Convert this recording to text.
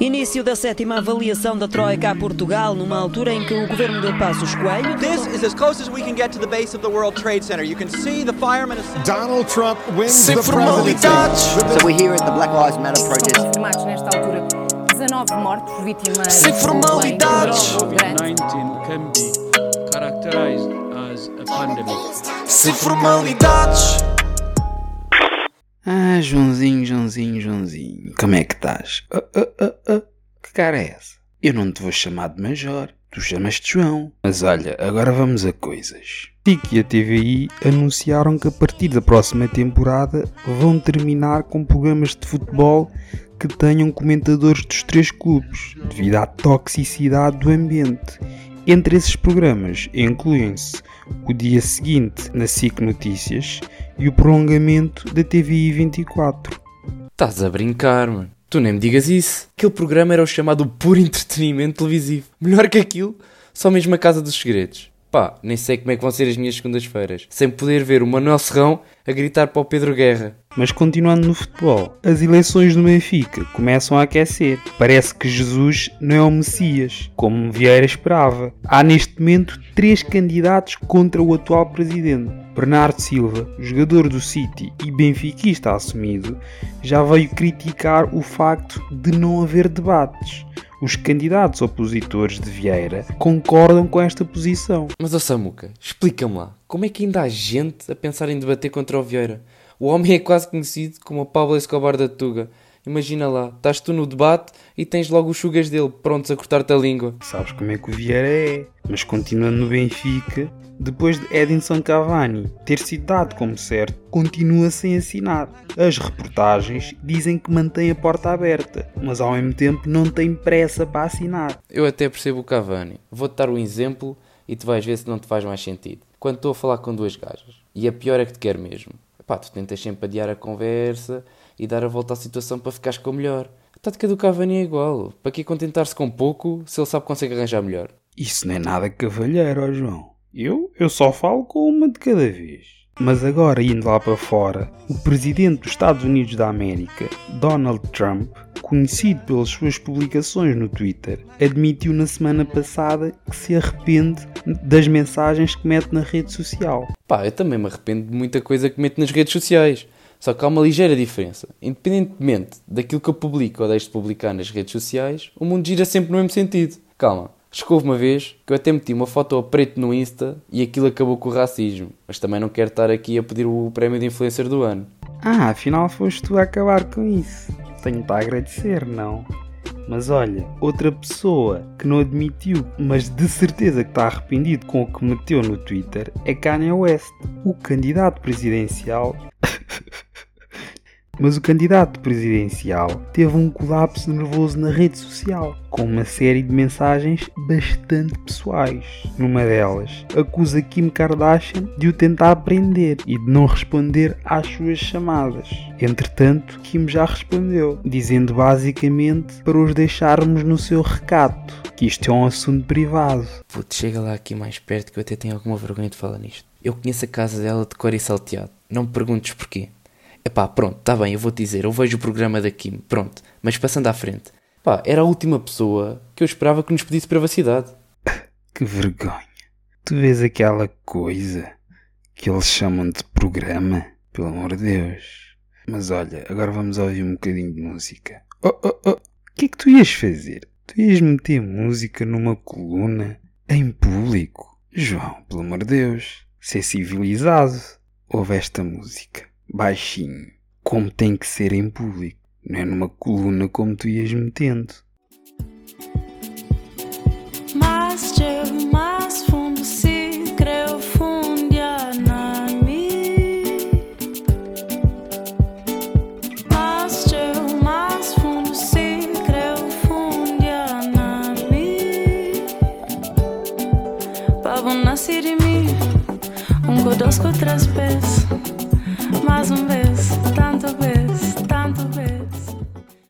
Início da sétima avaliação da Troika a Portugal, numa altura em que o governo de Passos Coelho. This is as close as we can get to the base of the World Trade Center. You can see the firemen. Donald Trump wins Sem the formalidades. presidency. So we're here at the Black Lives Matter protest. confirmados nesta altura 19 mortos vítimas Sem formalidades. banho grande. Ah, Joãozinho, Joãozinho, Joãozinho, como é que estás? Ah, ah, ah, Que cara é essa? Eu não te vou chamar de Major, tu chamas-te João. Mas olha, agora vamos a coisas. TIC e a TVI anunciaram que a partir da próxima temporada vão terminar com programas de futebol que tenham comentadores dos três clubes, devido à toxicidade do ambiente. Entre esses programas incluem-se o dia seguinte na SIC Notícias e o prolongamento da TVI 24. Estás a brincar, mano. Tu nem me digas isso. Aquele programa era o chamado puro entretenimento televisivo. Melhor que aquilo, só mesmo a Casa dos Segredos. Pá, nem sei como é que vão ser as minhas segundas-feiras, sem poder ver o Manuel Serrão a gritar para o Pedro Guerra. Mas continuando no futebol, as eleições do Benfica começam a aquecer. Parece que Jesus não é o Messias, como Vieira esperava. Há neste momento três candidatos contra o atual presidente. Bernardo Silva, jogador do City e benfiquista assumido, já veio criticar o facto de não haver debates. Os candidatos opositores de Vieira concordam com esta posição. Mas, ó Samuca, explica-me lá, como é que ainda há gente a pensar em debater contra o Vieira? O homem é quase conhecido como o Pablo Escobar da Tuga. Imagina lá, estás tu no debate e tens logo os chugas dele prontos a cortar-te a língua. Sabes como é que o Vieira é. Mas continuando no Benfica, depois de Edinson Cavani ter sido dado como certo, continua sem assinar. As reportagens dizem que mantém a porta aberta, mas ao mesmo tempo não tem pressa para assinar. Eu até percebo o Cavani. Vou-te dar um exemplo e tu vais ver se não te faz mais sentido. Quando estou a falar com duas gajas, e a pior é que te quer mesmo. Pá, tu tentas sempre adiar a conversa e dar a volta à situação para ficares com o melhor. A tática do Cavani é igual. Para que contentar-se com pouco se ele sabe que consegue arranjar melhor? Isso não é nada cavalheiro, João. Eu, eu só falo com uma de cada vez. Mas agora, indo lá para fora, o presidente dos Estados Unidos da América, Donald Trump, conhecido pelas suas publicações no Twitter, admitiu na semana passada que se arrepende das mensagens que mete na rede social. Pá, eu também me arrependo de muita coisa que meto nas redes sociais. Só que há uma ligeira diferença. Independentemente daquilo que eu publico ou deixo de publicar nas redes sociais, o mundo gira sempre no mesmo sentido. Calma. Acho que houve uma vez que eu até meti uma foto a preto no Insta e aquilo acabou com o racismo. Mas também não quero estar aqui a pedir o prémio de influencer do ano. Ah, afinal foste tu a acabar com isso. Tenho-te a agradecer, não? Mas olha, outra pessoa que não admitiu, mas de certeza que está arrependido com o que meteu no Twitter, é Kanye West, o candidato presidencial. mas o candidato presidencial teve um colapso nervoso na rede social, com uma série de mensagens bastante pessoais. Numa delas, acusa Kim Kardashian de o tentar prender e de não responder às suas chamadas. Entretanto, Kim já respondeu, dizendo basicamente para os deixarmos no seu recato, que isto é um assunto privado. Puto, chega lá aqui mais perto que eu até tenho alguma vergonha de falar nisto. Eu conheço a casa dela de cor e salteado. Não me perguntes porquê. Epá, pronto, tá bem, eu vou te dizer, eu vejo o programa da Kim, pronto. Mas passando à frente. Pá, era a última pessoa que eu esperava que nos pedisse privacidade. Que vergonha. Tu vês aquela coisa que eles chamam de programa? Pelo amor de Deus. Mas olha, agora vamos ouvir um bocadinho de música. Oh, oh, oh. O que é que tu ias fazer? Tu ias meter música numa coluna em público? João, pelo amor de Deus. Ser civilizado. Ouve esta música. Baixinho. Como tem que ser em público. Não é numa coluna como tu ias metendo. Más llevo, más fundo, na llevo, más fundo, na. Pavo nascer de mim, um mais um vez, tanto vez.